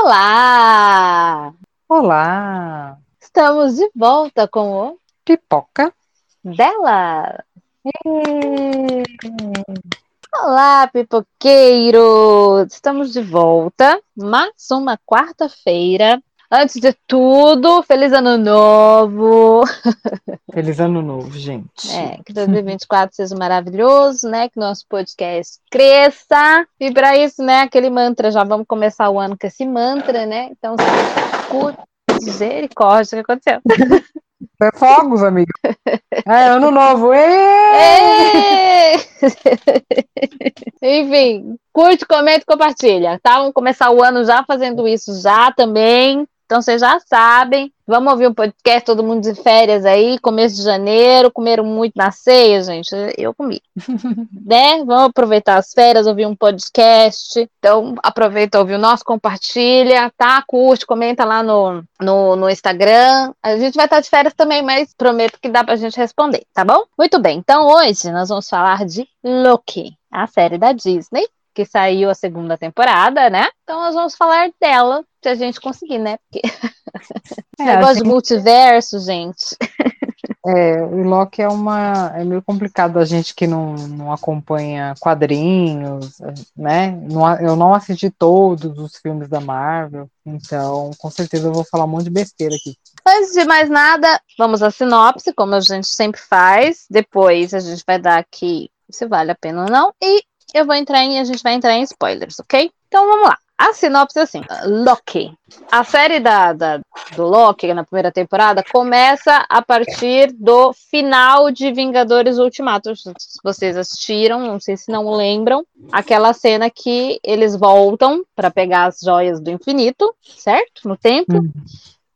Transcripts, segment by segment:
Olá! Olá! Estamos de volta com o Pipoca dela! Olá, pipoqueiros! Estamos de volta, mais uma quarta-feira. Antes de tudo, feliz ano novo! Feliz ano novo, gente. É, que 2024 seja maravilhoso, né? Que nosso podcast cresça. E para isso, né, aquele mantra, já vamos começar o ano com esse mantra, né? Então, curte, misericórdia, o que aconteceu? É fogos, amigo. É ano novo. Êêêê! Enfim, curte, comenta e compartilha, tá? Vamos começar o ano já fazendo isso já também. Então vocês já sabem. Vamos ouvir um podcast, todo mundo de férias aí, começo de janeiro. Comeram muito na ceia, gente? Eu comi. né? Vamos aproveitar as férias, ouvir um podcast. Então, aproveita, ouvir o nosso, compartilha, tá? Curte, comenta lá no, no, no Instagram. A gente vai estar de férias também, mas prometo que dá pra gente responder, tá bom? Muito bem. Então, hoje nós vamos falar de Loki, a série da Disney que saiu a segunda temporada, né? Então nós vamos falar dela, se a gente conseguir, né? Porque É, negócio gente- de multiverso, gente. É, o Loki é uma. É meio complicado a gente que não, não acompanha quadrinhos, né? Não a- eu não assisti todos os filmes da Marvel, então com certeza eu vou falar um monte de besteira aqui. Antes de mais nada, vamos à sinopse, como a gente sempre faz. Depois a gente vai dar aqui se vale a pena ou não. E eu vou entrar em, a gente vai entrar em spoilers, ok? Então vamos lá. A sinopse é assim: Loki. A série da, da- do Loki, na primeira temporada, começa a partir do final de Vingadores Ultimato. Se vocês assistiram, não sei se não lembram, aquela cena que eles voltam para pegar as joias do infinito, certo? No tempo. Uhum.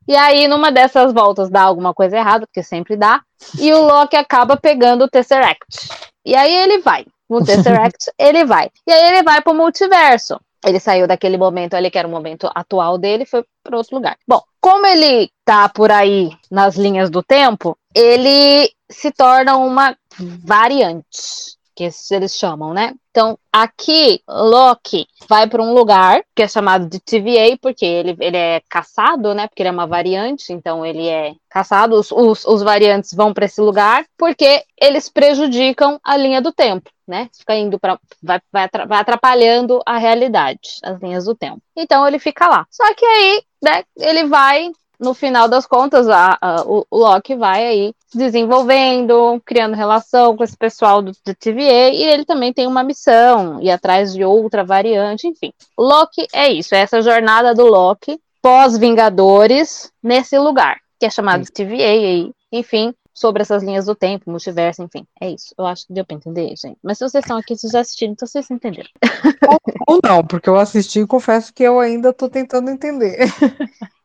E aí, numa dessas voltas, dá alguma coisa errada, porque sempre dá, e o Loki acaba pegando o Tesseract. E aí ele vai. O Tesseract, ele vai. E aí ele vai pro multiverso. Ele saiu daquele momento ali, que era o momento atual dele, e foi para outro lugar. Bom, como ele tá por aí nas linhas do tempo, ele se torna uma variante, que eles chamam, né? Então, aqui, Loki vai para um lugar que é chamado de TVA, porque ele, ele é caçado, né? Porque ele é uma variante, então ele é caçado. Os, os, os variantes vão para esse lugar porque eles prejudicam a linha do tempo, né? Fica indo para. Vai, vai, atra- vai atrapalhando a realidade, as linhas do tempo. Então ele fica lá. Só que aí, né, ele vai. No final das contas, a- a- o, o Loki vai aí se desenvolvendo, criando relação com esse pessoal do, do TVA, e ele também tem uma missão, ir atrás de outra variante, enfim. Loki é isso, é essa jornada do Loki pós-Vingadores nesse lugar, que é chamado de TVA aí, enfim, sobre essas linhas do tempo, multiverso, enfim, é isso. Eu acho que deu pra entender, gente. Mas se vocês estão aqui, vocês já assistiram, então vocês entenderam. Ou não, porque eu assisti e confesso que eu ainda tô tentando entender.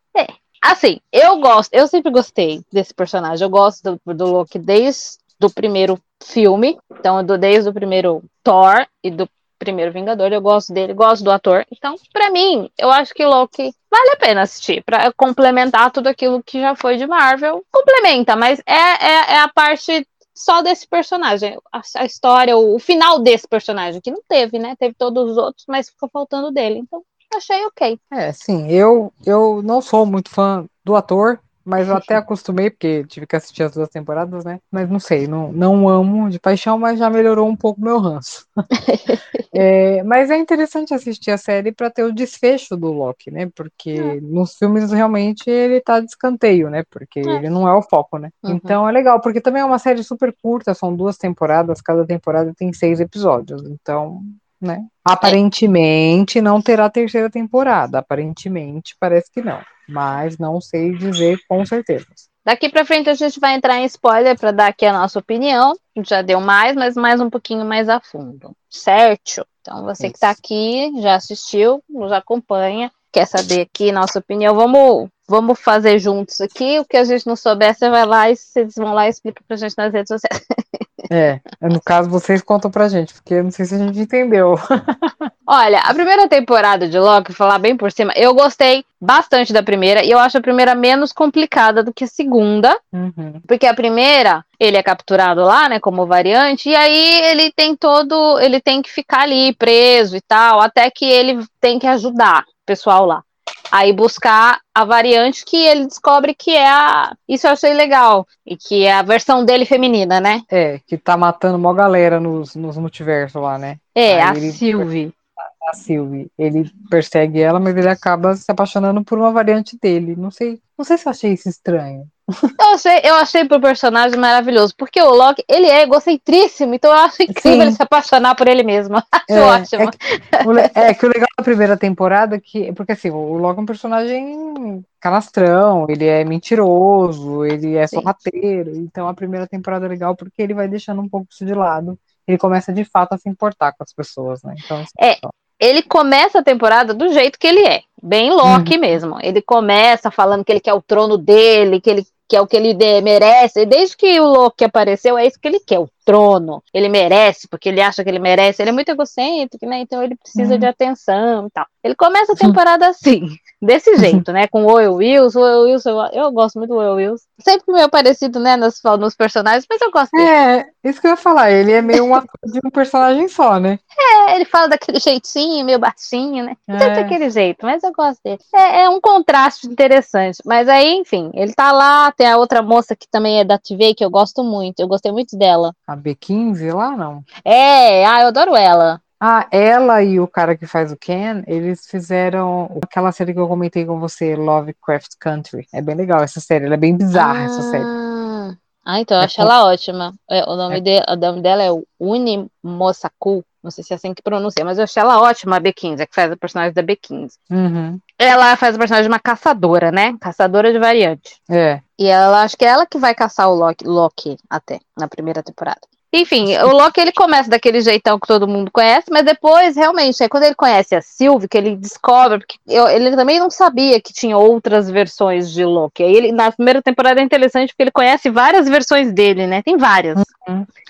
Assim, eu gosto, eu sempre gostei desse personagem. Eu gosto do, do Loki desde o primeiro filme, então do, desde o primeiro Thor e do primeiro Vingador, eu gosto dele, gosto do ator. Então, pra mim, eu acho que Loki vale a pena assistir, pra complementar tudo aquilo que já foi de Marvel. Complementa, mas é, é, é a parte só desse personagem, a, a história, o, o final desse personagem, que não teve, né? Teve todos os outros, mas ficou faltando dele. Então, achei ok. É, sim, eu, eu não sou muito fã do ator, mas eu até acostumei, porque tive que assistir as duas temporadas, né? Mas não sei, não, não amo de paixão, mas já melhorou um pouco meu ranço. É, mas é interessante assistir a série para ter o desfecho do Loki, né? Porque nos filmes realmente ele tá de escanteio, né? Porque É. ele não é o foco, né? Uhum. Então é legal, porque também é uma série super curta, são duas temporadas, cada temporada tem seis episódios, então, né? Aparentemente não terá terceira temporada, aparentemente parece que não, mas não sei dizer com certeza. Daqui pra frente a gente vai entrar em spoiler para dar aqui a nossa opinião. Já deu mais, mas mais um pouquinho mais a fundo, certo? Então você que tá Isso. aqui, já assistiu, nos acompanha, quer saber aqui nossa opinião, vamos, vamos fazer juntos aqui. O que a gente não souber, você vai lá e vocês vão lá e explica pra gente nas redes sociais. É, no caso vocês contam pra gente, porque eu não sei se a gente entendeu. Olha, a primeira temporada de Loki, falar bem por cima, eu gostei bastante da primeira, e eu acho a primeira menos complicada do que a segunda. Uhum. Porque a primeira, ele é capturado lá, né, como variante, e aí ele tem todo, ele tem que ficar ali preso e tal, até que ele tem que ajudar o pessoal lá. Aí buscar a variante que ele descobre que é a. Isso eu achei legal. E que é a versão dele feminina, né? É, que tá matando uma galera nos, nos multiversos lá, né? É, Aí a ele- Sylvie. A Sylvie. Ele persegue ela, mas ele acaba se apaixonando por uma variante dele. Não sei, não sei se eu achei isso estranho. Eu achei, eu achei pro personagem maravilhoso, porque o Loki, ele é egocentríssimo, então eu acho incrível Sim. ele se apaixonar por ele mesmo. Acho É, ótimo. é que- O É que o legal da primeira temporada é que. Porque assim, o Loki é um personagem canastrão, ele é mentiroso, ele é Sim. sorrateiro. Então a primeira temporada é legal porque ele vai deixando um pouco isso de lado. Ele começa de fato a se importar com as pessoas, né? Então, isso É. Ele começa a temporada do jeito que ele é, bem Loki mesmo. Ele começa falando que ele quer o trono dele, que ele quer o que ele merece. E desde que o Loki apareceu, é isso que ele quer, o trono. Ele merece, porque ele acha que ele merece. Ele é muito egocêntrico, né? Então ele precisa Uhum. de atenção e tal. Ele começa a temporada assim, desse jeito, né? Com o Oil Wills. O Oil Wills, eu, eu gosto muito do Oil Wills. Sempre meio parecido, né, nos, nos personagens, mas eu gosto dele. É, isso que eu ia falar, ele é meio um ator de um personagem só, né? É, ele fala daquele jeitinho, meio baixinho, né? Sempre É. daquele jeito, mas eu gosto dele. É, é um contraste interessante. Mas aí, enfim, ele tá lá, tem a outra moça que também é da TV, que eu gosto muito. Eu gostei muito dela. A B15 lá, não. É, ah, eu adoro ela. Ah, ela e o cara que faz o Ken, eles fizeram aquela série que eu comentei com você, Lovecraft Country. É bem legal essa série, ela é bem bizarra essa série. Ah, ah, então eu É acho com- ela ótima. É, o, nome É. de, o nome dela é Uni Mosaku. Não sei se é assim que pronuncia, mas eu achei ela ótima, a B15, a que faz a personagem da B15. Uhum. Ela faz a personagem de uma caçadora, né? Caçadora de variante. É, E ela, acho que é ela que vai caçar o Loki, Loki até, na primeira temporada. Enfim, o Loki ele começa daquele jeitão que todo mundo conhece, mas depois, realmente, é quando ele conhece a Sylvie, que ele descobre, porque eu- ele também não sabia que tinha outras versões de Loki. Aí ele, na primeira temporada é interessante porque ele conhece várias versões dele, né? Tem várias.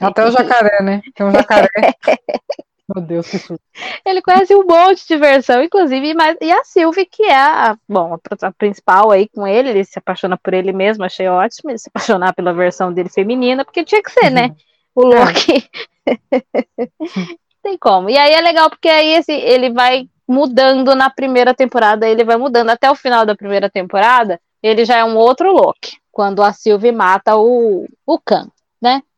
até o jacaré, né? Tem um jacaré. Meu Deus, que susto. Ele conhece um monte de versão, inclusive, mas, e a Sylvie, que é a, bom, a, principal aí com ele, ele se apaixona por ele mesmo, achei ótimo ele se apaixonar pela versão dele feminina, porque tinha que ser, né? O Loki. Tem como. E aí é legal porque aí esse, ele vai mudando na primeira temporada, ele vai mudando até o final da primeira temporada, ele já é um outro Loki, quando a Sylvie mata o, o Khan.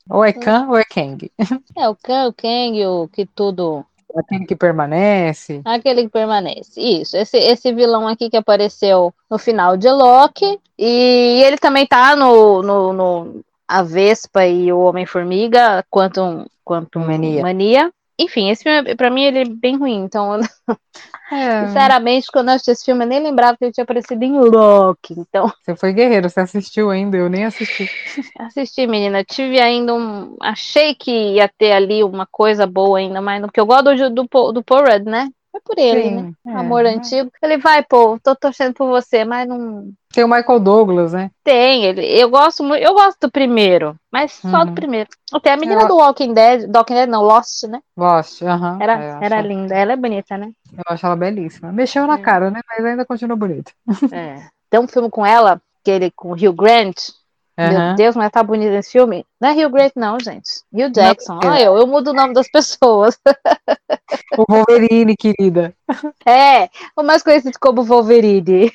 Ou é Khan ou é Kang. É, o Khan, o Kang, o que tudo Aquele que permanece. Aquele que permanece. Isso. Esse, esse vilão aqui que apareceu no final de Loki. E ele também tá no, no, no A Vespa e o Homem-Formiga, Quantum, Quantum Mania. Mania. Enfim, esse filme, pra mim, ele é bem ruim. Então, É, sinceramente, quando eu assisti esse filme, eu nem lembrava que ele tinha aparecido em Loki. Então, você foi guerreiro, você assistiu ainda, eu nem assisti. assisti, menina. Tive ainda um. Achei que ia ter ali uma coisa boa ainda, mas no que eu gosto do, do, Paul- do Paul Rudd, né? Foi por ele, né? Sim, é, Amor né? antigo. Ele vai, pô, tô torcendo por você, mas não Tem o Michael Douglas, né? tem. Ele, eu gosto muito, eu gosto do primeiro, mas só do Uhum. primeiro. Até a menina Eu- do Walking Dead, do Walking Dead não, Lost, né? Lost, aham. Era, É, era acho- linda, ela é bonita, né? Eu acho ela belíssima. Mexeu na É. cara, né? Mas ainda continua bonita. É. Tem um filme com ela, aquele com o Hugh Grant. Meu Aham. Deus, mas tá bonito esse filme. Não é Hugh Grant, não, gente. Hugh Jackson. é. Olha eu, eu mudo o nome das pessoas. O Wolverine, querida. É, o mais conhecido como Wolverine.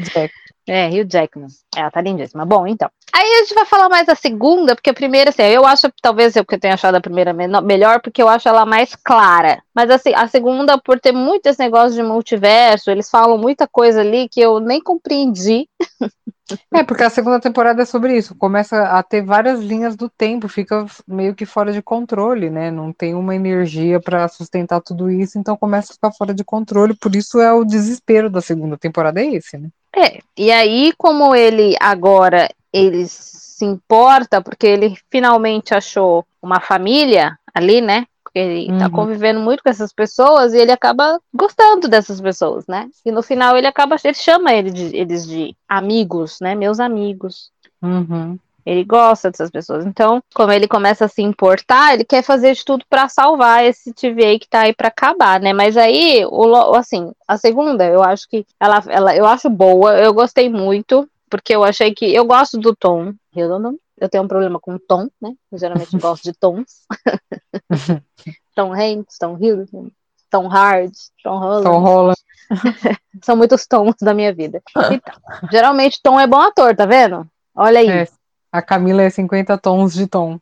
Jack. É, Hugh Jackman. Ela tá lindíssima. Bom, então. Aí a gente vai falar mais da segunda, porque a primeira, assim, eu acho, talvez eu que eu tenha achado a primeira melhor, porque eu acho ela mais clara. Mas assim, a segunda, por ter muito esse negócio de multiverso, eles falam muita coisa ali que eu nem compreendi. É, porque a segunda temporada é sobre isso. Começa a ter várias linhas do tempo, fica meio que fora de controle, né? Não tem uma energia pra sustentar tudo isso, então começa a ficar fora de controle. Por isso é o desespero da segunda temporada, é esse, né? É, e aí, como ele agora ele se importa, porque ele finalmente achou uma família ali, né? Porque ele tá Uhum. convivendo muito com essas pessoas e ele acaba gostando dessas pessoas, né? E no final ele acaba, ele chama ele de- eles de amigos, né? Meus amigos. Uhum. Ele gosta dessas pessoas. Então, como ele começa a se importar, ele quer fazer de tudo pra salvar esse TVA que tá aí pra acabar, né? Mas aí, o, assim, a segunda, eu acho que ela, ela, eu acho boa, eu gostei muito, porque eu achei que eu gosto do tom Hiddleston. Eu tenho um problema com tom, né? Eu geralmente gosto de tons. Tom Hanks, Tom Hiddleston, Tom Hard, Tom Holland. Tom Holland. São muitos tons da minha vida. Então, geralmente Tom é bom ator, tá vendo? Olha aí. É, a Camila é 50 tons de tom.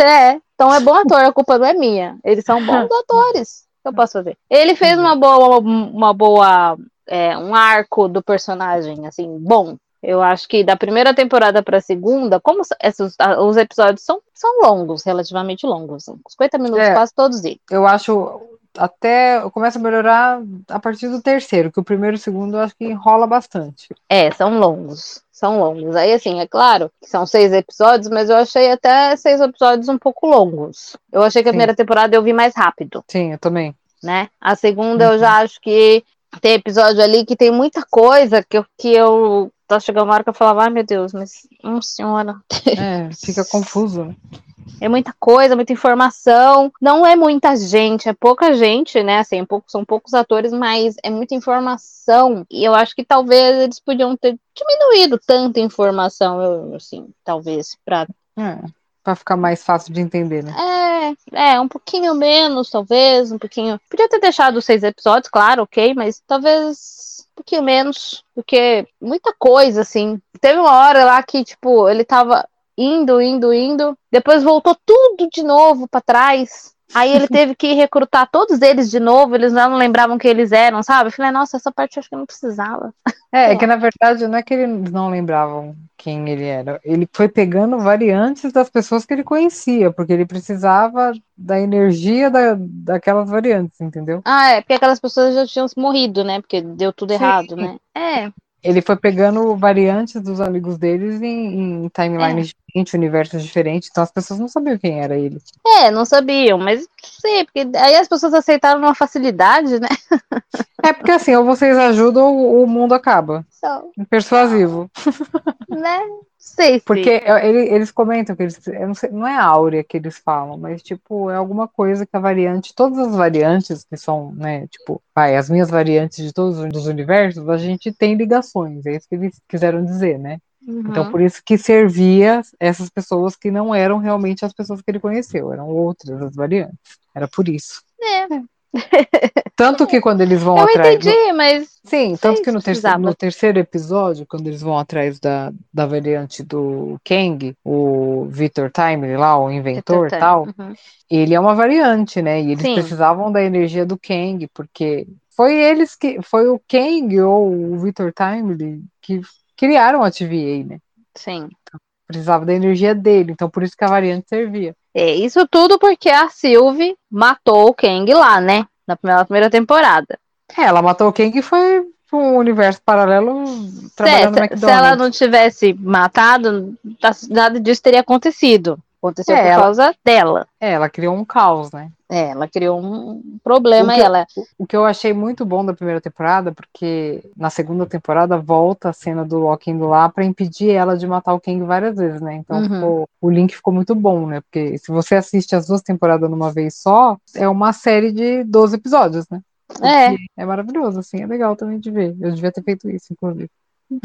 é, Tom é bom ator, a culpa não é minha. Eles são bons atores. O que eu posso fazer? Ele fez uma boa, uma boa, é, um arco do personagem, assim, bom. Eu acho que da primeira temporada para a segunda, como esses, os episódios são, são longos, relativamente longos, 50 minutos é, quase todos eles. Eu acho até começa a melhorar a partir do terceiro, que o primeiro e o segundo eu acho que enrola bastante. É, são longos. São longos. Aí, assim, é claro que são seis episódios, mas eu achei até seis episódios um pouco longos. Eu achei que a Sim. primeira temporada eu vi mais rápido. Sim, eu também. Né? A segunda uhum. eu já acho que tem episódio ali que tem muita coisa que eu, que eu tá chegando uma hora que eu falava, ai meu Deus, mas, hum, senhora. É, fica confuso. É muita coisa, muita informação. Não é muita gente, é pouca gente, né? Assim, é são poucos atores, mas é muita informação. E eu acho que talvez eles podiam ter diminuído tanta informação, eu, assim, talvez, pra. É, pra ficar mais fácil de entender, né? É, é, um pouquinho menos, talvez, um pouquinho. Podia ter deixado seis episódios, claro, ok, mas talvez um pouquinho menos, porque muita coisa, assim. Teve uma hora lá que, tipo, ele tava indo, indo, indo. Depois voltou tudo de novo para trás. Aí ele teve que recrutar todos eles de novo, eles não lembravam quem eles eram, sabe? Eu falei, nossa, essa parte eu acho que não precisava. É, é que na verdade não é que eles não lembravam quem ele era. Ele foi pegando variantes das pessoas que ele conhecia, porque ele precisava da energia da, daquelas variantes, entendeu? Ah, é, porque aquelas pessoas já tinham morrido, né? Porque deu tudo Sim. errado, né? É ele foi pegando variantes dos amigos deles em, em timelines é. diferentes, universos diferentes, então as pessoas não sabiam quem era ele. É, não sabiam, mas sim, porque aí as pessoas aceitaram uma facilidade, né? É porque assim, ou vocês ajudam ou o mundo acaba. So, Persuasivo. Né? Sei, Porque ele, eles comentam que eles. Não, sei, não, é áurea que eles falam, mas tipo, é alguma coisa que a variante, todas as variantes que são, né, tipo, vai, as minhas variantes de todos os universos, a gente tem ligações, é isso que eles quiseram dizer, né? Então, uhum. Então, por isso que servia essas pessoas que não eram realmente as pessoas que ele conheceu, eram outras as variantes. Era por isso. É. é. Tanto que quando eles vão eu atrás. Eu entendi, do... mas. Sim, tanto que no, terceiro, no terceiro episódio, quando eles vão atrás da, da variante do Kang, o Victor Time lá, o inventor e tal, uhum. ele é uma variante, né? E eles Sim. precisavam da energia do Kang, porque foi eles que. Foi o Kang ou o Victor Time que criaram a TVA, né? Sim. Então, precisava da energia dele, então por isso que a variante servia. É, isso tudo porque a Sylvie matou o Kang lá, né? Na primeira, primeira temporada. É, ela matou o Kang e foi um universo paralelo trabalhando se. Se ela não tivesse matado, nada disso teria acontecido. Aconteceu é, por ela, causa dela. É, ela criou um caos, né? É, ela criou um problema o que, ela. O que eu achei muito bom da primeira temporada, porque na segunda temporada volta a cena do Loki indo lá para impedir ela de matar o Kang várias vezes, né? Então uhum. ficou, o link ficou muito bom, né? Porque se você assiste as duas temporadas numa vez só, é uma série de 12 episódios, né? É. É maravilhoso, assim, é legal também de ver. Eu devia ter feito isso, inclusive.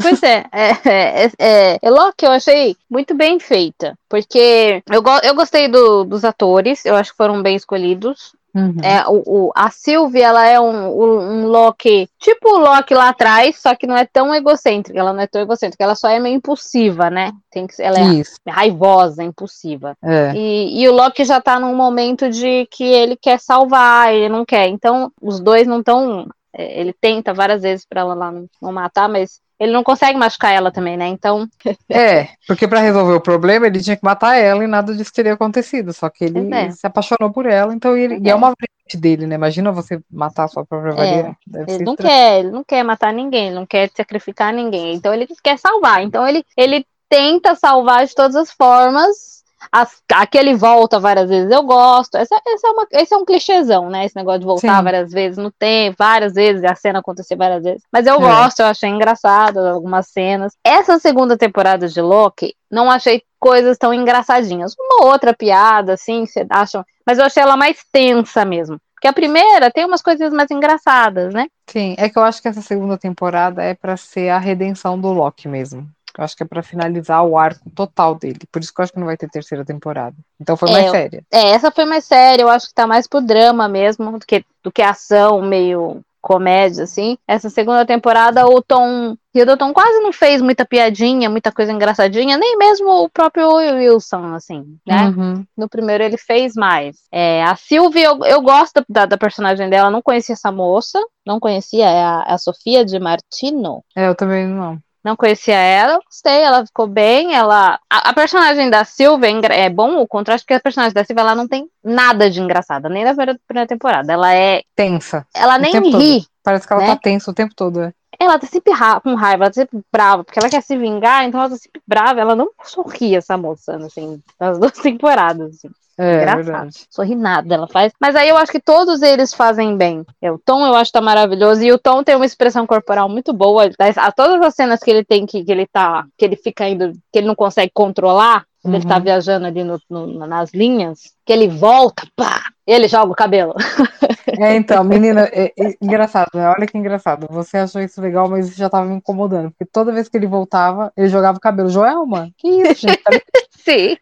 Pois é, é, é, é, é Loki eu achei muito bem feita, porque eu, go eu gostei do, dos atores, eu acho que foram bem escolhidos. Uhum. É, o, o, a Sylvie, ela é um, um, Loki, tipo o Loki lá atrás, só que não é tão egocêntrica, ela não é tão egocêntrica, ela só é meio impulsiva, né? Tem que, ela é Isso. raivosa, impulsiva. É. E, e o Loki já tá num momento de que ele quer salvar, ele não quer. Então, os dois não estão. É, ele tenta várias vezes para ela lá não, não matar, mas ele não consegue machucar ela também, né? Então. É, porque para resolver o problema ele tinha que matar ela e nada disso teria acontecido. Só que ele é. se apaixonou por ela, então ele. É. E é uma variante dele, né? Imagina você matar a sua própria é, variante. É. ele não quer, ele não quer matar ninguém, ele não quer sacrificar ninguém. Então ele quer salvar. Então ele, ele tenta salvar de todas as formas as, aquele volta várias vezes eu gosto. Essa, essa é uma, esse é um clichêzão, né? Esse negócio de voltar Sim. várias vezes no tempo, várias vezes, a cena acontecer várias vezes. Mas eu é. gosto, eu achei engraçado algumas cenas. Essa segunda temporada de Loki, não achei coisas tão engraçadinhas. Uma outra piada, assim, você acha. Mas eu achei ela mais tensa mesmo. Porque a primeira tem umas coisas mais engraçadas, né? Sim, é que eu acho que essa segunda temporada é para ser a redenção do Loki mesmo. Eu acho que é para finalizar o arco total dele. Por isso que eu acho que não vai ter terceira temporada. Então foi é, mais séria. É, essa foi mais séria. Eu acho que tá mais pro drama mesmo do que, do que ação meio comédia, assim. Essa segunda temporada, o Tom Hiddleston quase não fez muita piadinha, muita coisa engraçadinha, nem mesmo o próprio Wilson, assim, né? Uhum. No primeiro ele fez mais. É, a Sylvie, eu, eu gosto da, da, personagem dela, não conhecia essa moça, não conhecia, é a, a Sofia de Martino. É, eu também não. Não conhecia ela, gostei, ela ficou bem, ela... A, a personagem da Silvia é, é bom o contraste, porque a personagem da Silvia, ela não tem nada de engraçada, nem na primeira, primeira temporada, ela é... Tensa. Ela nem ri. Todo. Parece que ela né? tá tensa o tempo todo, é. Ela tá sempre ra com raiva, ela tá sempre brava, porque ela quer se vingar, então ela tá sempre brava, ela não sorri, essa moça, assim, nas duas temporadas, assim. É, Engraçado. verdade. Sorri nada, ela faz. Mas aí eu acho que todos eles fazem bem. É, o Tom eu acho que tá maravilhoso. E o Tom tem uma expressão corporal muito boa. A, todas as cenas que ele tem que, que ele tá. que ele fica indo. que ele não consegue controlar. Quando ele tá Uhum. viajando ali no- no- nas linhas, que ele volta, pá, ele joga o cabelo. É, então, menina, é, é engraçado, né? Olha que engraçado. Você achou isso legal, mas isso já tava me incomodando. Porque toda vez que ele voltava, ele jogava o cabelo. Joelma, que isso, gente? Cali- Sim.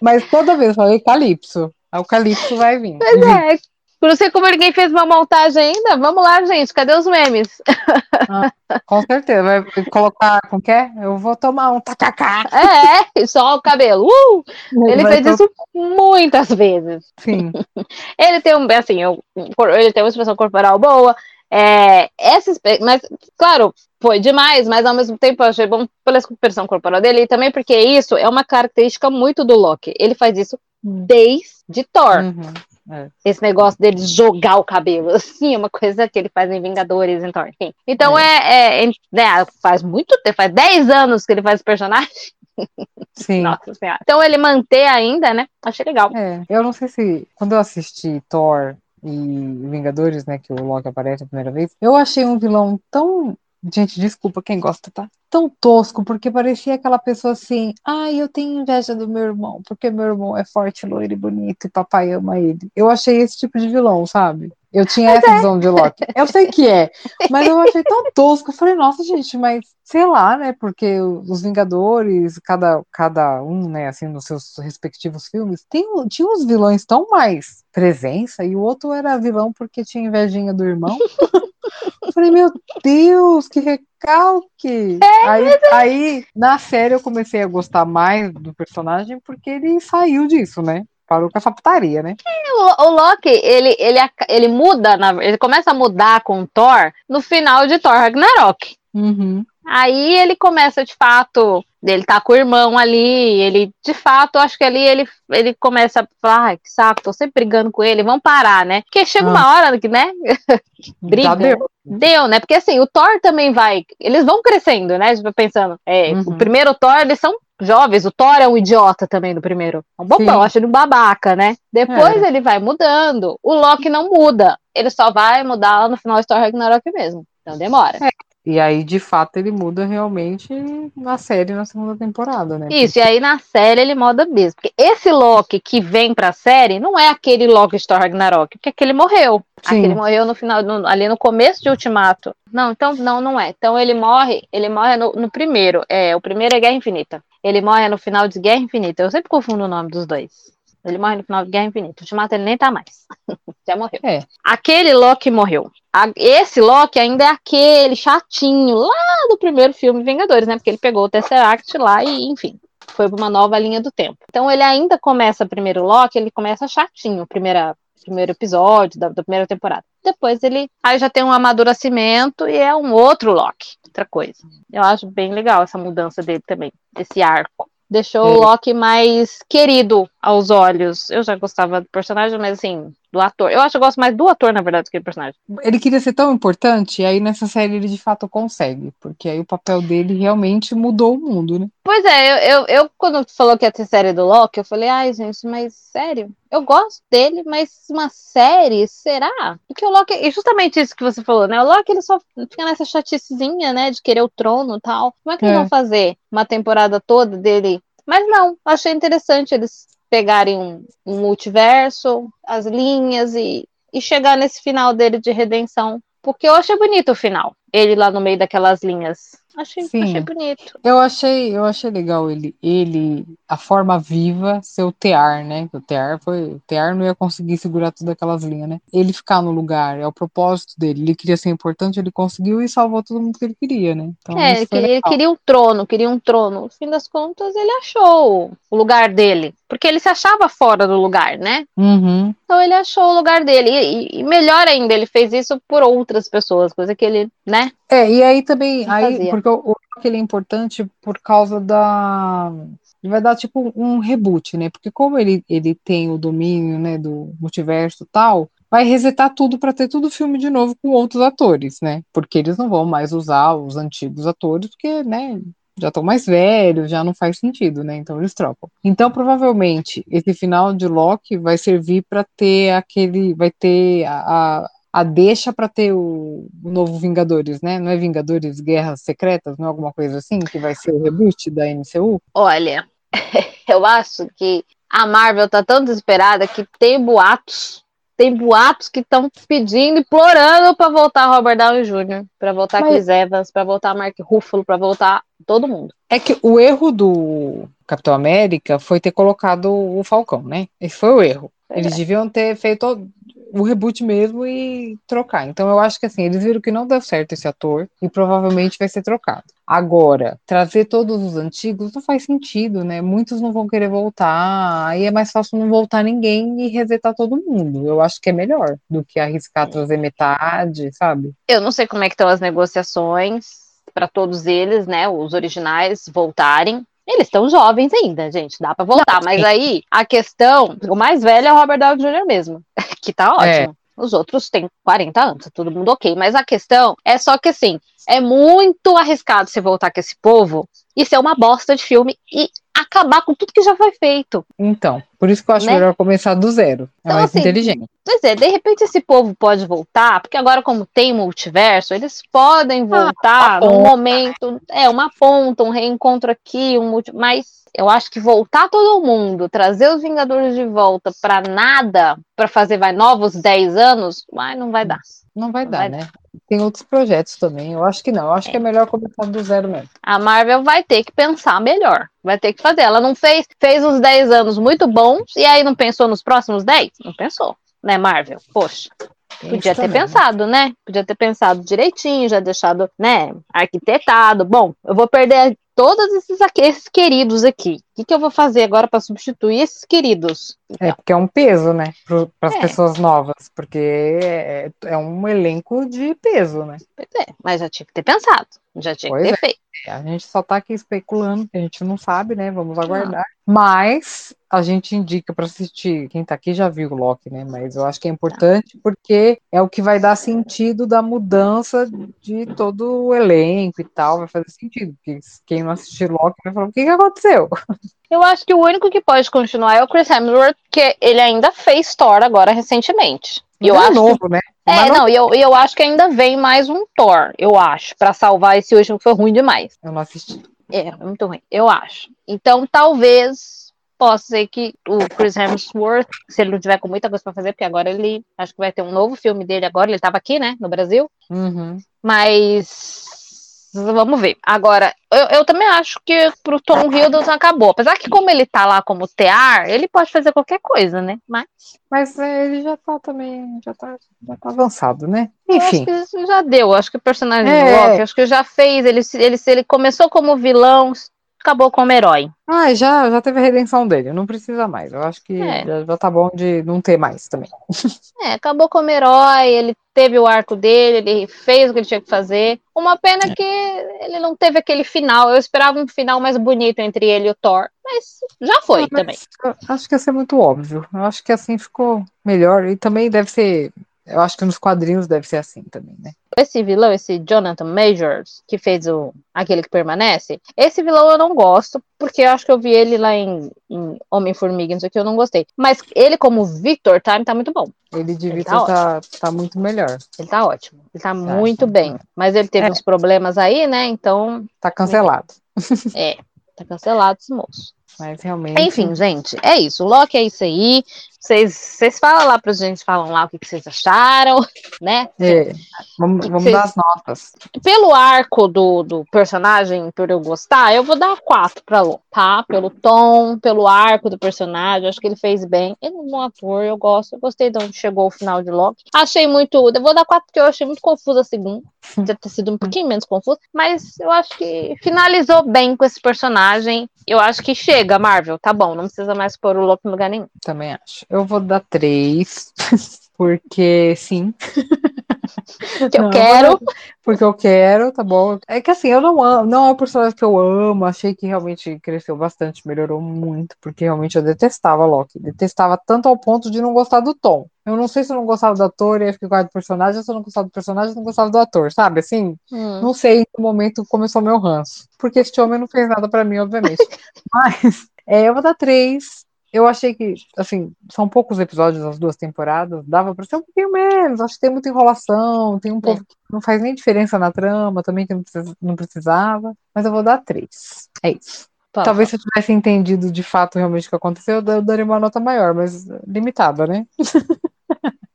Mas toda vez eu falei Calypso. O Calypso vai vir. Mas é. Não sei como ninguém fez uma montagem ainda. Vamos lá, gente. Cadê os memes? Com certeza. Vai colocar com que? Eu vou tomar um tacacá. É, só o cabelo. Uh! Ele Vai fez isso muitas vezes. Sim. Ele tem um, assim, ele tem uma expressão corporal boa. É, essa, mas, claro, foi demais, mas ao mesmo tempo eu achei bom pela expressão corporal dele e também porque isso é uma característica muito do Loki. Ele faz isso desde Thor. Uhum. Esse negócio dele jogar o cabelo, assim, é uma coisa que ele faz em Vingadores, em Thor. Enfim. Então é, é, né, faz muito tempo, faz 10 anos que ele faz esse personagem. Sim. Nossa senhora. Então ele manter ainda, né? Achei legal. É, eu não sei se quando eu assisti Thor e Vingadores, né, que o Loki aparece a primeira vez, eu achei um vilão tão, gente, desculpa quem gosta, tá? Tão tosco, porque parecia aquela pessoa assim, ai, eu tenho inveja do meu irmão, porque meu irmão é forte, loiro e bonito e papai ama ele. Eu achei esse tipo de vilão, sabe? Eu tinha essa visão de Loki. Eu sei que é, mas eu achei tão tosco. Eu falei, nossa, gente, mas sei lá, né? Porque os Vingadores, cada, cada um, né, assim, nos seus respectivos filmes, tem, tinha uns vilões tão mais presença, e o outro era vilão porque tinha invejinha do irmão. Eu falei, meu Deus, que recalque! aí, aí, na série, eu comecei a gostar mais do personagem porque ele saiu disso, né? Parou com essa putaria, né? O, o Loki, ele, ele, ele muda, na- ele começa a mudar com o Thor no final de Thor Ragnarok. Uhum. Aí ele começa, de fato, ele tá com o irmão ali, ele, de fato, acho que ali ele, ele começa a falar, ai, que saco, tô sempre brigando com ele, vamos parar, né? Porque chega uma hora que, né, briga. Deu. Deu, né? Porque assim, o Thor também vai. Eles vão crescendo, né? Tipo, pensando. É, Uhum. O primeiro Thor, eles são jovens. O Thor é um idiota também no primeiro. É um bobão, acho ele um babaca, né? Depois É. ele vai mudando. O Loki não muda. Ele só vai mudar lá no final de Thor Ragnarok mesmo. Então demora. E aí, de fato, ele muda realmente na série na segunda temporada, né? Isso, e aí na série ele muda mesmo. Porque esse Loki que vem pra série não é aquele Loki de Thor Ragnarok, porque aquele morreu. Sim. Aquele morreu no final, no- ali no começo de Ultimato. Não, então não, não é. Então ele morre, ele morre no, no primeiro. É, o primeiro é Guerra Infinita. Ele morre no final de Guerra Infinita. Eu sempre confundo o nome dos dois. Ele morre no final de Guerra Infinita. Ultimato ele nem tá mais. Já morreu. É. Aquele Loki morreu. Esse Loki ainda é aquele chatinho lá do primeiro filme Vingadores, né? Porque ele pegou o Tesseract lá e, enfim, foi para uma nova linha do tempo. Então ele ainda começa primeiro Loki, ele começa chatinho, primeira, primeiro episódio da, da primeira temporada. Depois ele aí já tem um amadurecimento e é um outro Loki, outra coisa. Eu acho bem legal essa mudança dele também, esse arco. Deixou É. o Loki mais querido aos olhos. Eu já gostava do personagem, mas assim, do ator. Eu acho que eu gosto mais do ator, na verdade, do que do personagem. Ele queria ser tão importante, e aí nessa série ele de fato consegue, porque aí o papel dele realmente mudou o mundo, né? Pois é, eu, eu, eu, quando falou que ia ter série do Loki, eu falei, ai, gente, mas sério? Eu gosto dele, mas uma série, será? Porque o Loki, e justamente isso que você falou, né? O Loki, ele só fica nessa chaticezinha, né, de querer o trono e tal. Como é que eles É. vão fazer uma temporada toda dele? Mas não, achei interessante eles pegarem um, um multiverso, as linhas e, e chegar nesse final dele de redenção. Porque eu achei bonito o final. Ele lá no meio daquelas linhas. Achei, achei bonito. Eu achei, eu achei legal ele, ele, a forma viva ser o Tear, né? O Tear foi, o Tear não ia conseguir segurar todas aquelas linhas, né? Ele ficar no lugar, é o propósito dele. Ele queria ser importante, ele conseguiu e salvou todo mundo que ele queria, né? Então, é, ele queria, queria um trono, queria um trono. No fim das contas, ele achou o lugar dele. Porque ele se achava fora do lugar, né? Uhum. Então ele achou o lugar dele. E, e, melhor ainda, ele fez isso por outras pessoas, coisa que ele, né? É, e aí também, aí, porque o, o ele é importante por causa da. Ele vai dar tipo um reboot, né? Porque como ele, ele tem o domínio, né, do multiverso e tal, vai resetar tudo para ter tudo filme de novo com outros atores, né? Porque eles não vão mais usar os antigos atores, porque, né, já estão mais velhos, já não faz sentido, né? Então eles trocam. Então provavelmente esse final de Loki vai servir para ter aquele, vai ter a, a deixa para ter o, o, novo Vingadores, né? Não é Vingadores Guerras Secretas, não é alguma coisa assim que vai ser o reboot da MCU? Olha, eu acho que a Marvel tá tão desesperada que tem boatos tem boatos que estão pedindo, implorando para voltar Robert Downey Jr., para voltar Mas... Chris Evans, para voltar Mark Ruffalo, para voltar todo mundo. É que o erro do Capitão América foi ter colocado o Falcão, né? Esse foi o erro. Eles é. deviam ter feito o reboot mesmo e trocar. Então eu acho que assim, eles viram que não deu certo esse ator e provavelmente vai ser trocado. Agora, trazer todos os antigos não faz sentido, né? Muitos não vão querer voltar, aí é mais fácil não voltar ninguém e resetar todo mundo. Eu acho que é melhor do que arriscar trazer metade, sabe? Eu não sei como é que estão as negociações para todos eles, né, os originais voltarem. Eles estão jovens ainda, gente, dá para voltar. Não, mas aí a questão, o mais velho é o Robert Downey Jr. mesmo, que tá ótimo. É. Os outros têm 40 anos, todo mundo ok. Mas a questão é só que assim, é muito arriscado você voltar com esse povo e ser uma bosta de filme e acabar com tudo que já foi feito. Então, por isso que eu acho né? melhor começar do zero. É então, mais assim, inteligente. Pois é, de repente esse povo pode voltar, porque agora, como tem multiverso, eles podem ah, voltar ah, num momento. É, uma ponta, um reencontro aqui, um multi... mas eu acho que voltar todo mundo, trazer os Vingadores de volta para nada, para fazer vai novos 10 anos, mas não vai dar. Não vai não dar, vai né? Dar. Tem outros projetos também. Eu acho que não. Eu acho é. que é melhor começar do zero mesmo. A Marvel vai ter que pensar melhor. Vai ter que fazer. Ela não fez, fez uns 10 anos muito bons e aí não pensou nos próximos 10? Não pensou, né, Marvel? Poxa. Podia ter também, pensado, né? Podia ter pensado direitinho, já deixado, né, arquitetado. Bom, eu vou perder todos esses, aqui, esses queridos aqui. O que, que eu vou fazer agora para substituir esses queridos? Então, é porque é um peso, né, para as é. pessoas novas, porque é, é, um elenco de peso, né? É, mas já tinha que ter pensado, já tinha pois que ter é. feito. A gente só tá aqui especulando, a gente não sabe, né? Vamos aguardar. Não. Mas a gente indica para assistir. Quem tá aqui já viu o Loki, né? Mas eu acho que é importante porque é o que vai dar sentido da mudança de todo o elenco e tal. Vai fazer sentido. Porque quem não assistir Loki vai falar: o que, que aconteceu? Eu acho que o único que pode continuar é o Chris Hemsworth, que ele ainda fez Thor agora recentemente. E eu é acho novo, que... né? É, não, e eu, eu acho que ainda vem mais um Thor, eu acho, para salvar esse último que foi ruim demais. Eu não assisti. É, é muito ruim, eu acho. Então, talvez possa ser que o Chris Hemsworth, se ele não tiver com muita coisa para fazer, porque agora ele acho que vai ter um novo filme dele agora, ele estava aqui, né, no Brasil. Uhum. Mas vamos ver. Agora, eu, eu também acho que pro Tom Hiddleston acabou. Apesar que como ele tá lá como tear, ele pode fazer qualquer coisa, né? Mas, Mas é, ele já tá também, já tá, já tá avançado, né? Enfim. acho que já deu. Acho que o personagem é... do Loki, acho que já fez. Ele, ele, ele começou como vilão, acabou como herói. Ah, já, já teve a redenção dele, não precisa mais. Eu acho que é. já, já tá bom de não ter mais também. É, acabou como herói, ele teve o arco dele, ele fez o que ele tinha que fazer. Uma pena é. que ele não teve aquele final. Eu esperava um final mais bonito entre ele e o Thor, mas já foi ah, também. Acho que ia ser muito óbvio. Eu acho que assim ficou melhor. E também deve ser eu acho que nos quadrinhos deve ser assim também, né? Esse vilão, esse Jonathan Majors, que fez o aquele que permanece, esse vilão eu não gosto, porque eu acho que eu vi ele lá em, em Homem-Formiga, não sei o que, eu não gostei. Mas ele, como Victor Time, tá muito bom. Ele de ele Victor tá, tá, tá, muito melhor. Ele tá ótimo. Ele tá, tá muito bem. Mas ele teve é. uns problemas aí, né? Então. Tá cancelado. É, tá cancelado esse moço. Mas realmente. Enfim, gente, é isso. O Loki é isso aí. Vocês falam lá pra gente, falam lá o que, vocês acharam, né? É, vamos, vamos Vocês- dar as notas. Pelo arco do, do personagem, por eu gostar, eu vou dar quatro pra Lô, tá? Pelo tom, pelo arco do personagem, acho que ele fez bem. Ele é um bom ator, eu gosto. Eu gostei de onde chegou o final de Loki. Achei muito. Eu vou dar quatro porque eu achei muito confusa a segunda. Podia ter sido um pouquinho menos confusa, mas eu acho que finalizou bem com esse personagem. Eu acho que chega, Marvel, tá bom, não precisa mais pôr o Loki em lugar nenhum. Também acho. Eu vou dar três, porque sim. Que eu Não, quero. Porque eu quero, tá bom. É que assim, eu não amo, não é um personagem que eu amo. Achei que realmente cresceu bastante, melhorou muito, porque realmente eu detestava Loki. Detestava tanto ao ponto de não gostar do Tom. Eu não sei se eu não gostava do ator e ia ficar do personagem, se eu não gostava do personagem, eu não gostava do ator, sabe? Assim, Hum. não sei em que momento começou meu ranço. Porque este homem não fez nada pra mim, obviamente. Mas é, eu vou dar três. Eu achei que, assim, são poucos episódios das duas temporadas, dava pra ser um pouquinho menos. Acho que tem muita enrolação, tem um povo que não faz nem diferença na trama também, que não, precisa- não precisava. Mas eu vou dar três. É isso. Tá, Talvez se eu tivesse entendido de fato realmente o que aconteceu, eu da- eu daria uma nota maior, mas limitada, né?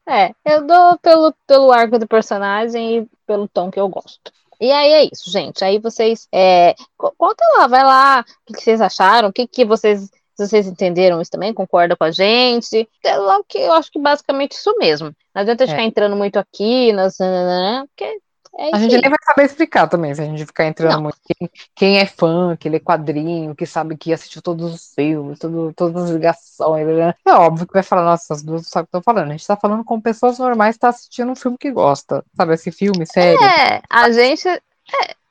É, eu dou pelo, pelo arco do personagem e pelo tom que eu gosto. E aí é isso, gente. Aí vocês é, co- conta lá, vai lá, o que, que vocês acharam, o que, que vocês. Se vocês entenderam isso também, concorda com a gente. É lá o que eu acho que basicamente isso mesmo. Não adianta ficar entrando muito aqui, nas, nananã, porque é isso. A gente nem vai saber explicar também, se a gente ficar entrando Não. muito. Quem, quem é fã, que lê quadrinho, que sabe que assistiu todos os filmes, todas as ligações. né? É óbvio que vai falar, nossa, essas duas sabem o que tô falando. A gente tá falando com pessoas normais que tá assistindo um filme que gosta. Sabe, esse filme, série. É, a gente, é,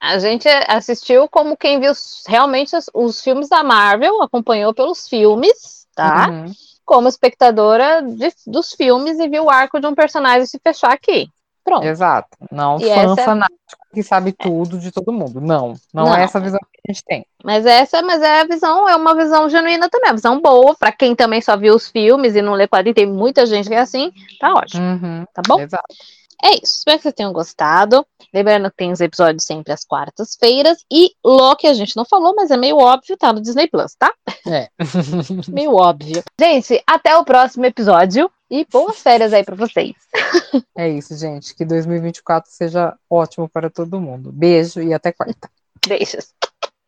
a gente assistiu como quem viu realmente os, os filmes da Marvel, acompanhou pelos filmes, tá? Uhum. Como espectadora de- dos filmes e viu o arco de um personagem se fechar aqui. Pronto. Exato. Não E fã essa- fanático que sabe tudo de todo mundo. Não, não, Não. é essa visão que a gente tem. Mas essa, mas é a visão, é uma visão genuína também, a visão boa para quem também só viu os filmes e não lê quadrinho, tem muita gente que é assim, tá ótimo, Uhum. tá bom? Exato. É isso, espero que vocês tenham gostado. Lembrando que tem os episódios sempre às quartas-feiras. E Loki a gente não falou, mas é meio óbvio, tá no Disney Plus, tá? É. Meio óbvio. Gente, até o próximo episódio e boas férias aí pra vocês. é isso, gente. Que 2024 seja ótimo para todo mundo. Beijo e até quarta. Beijos.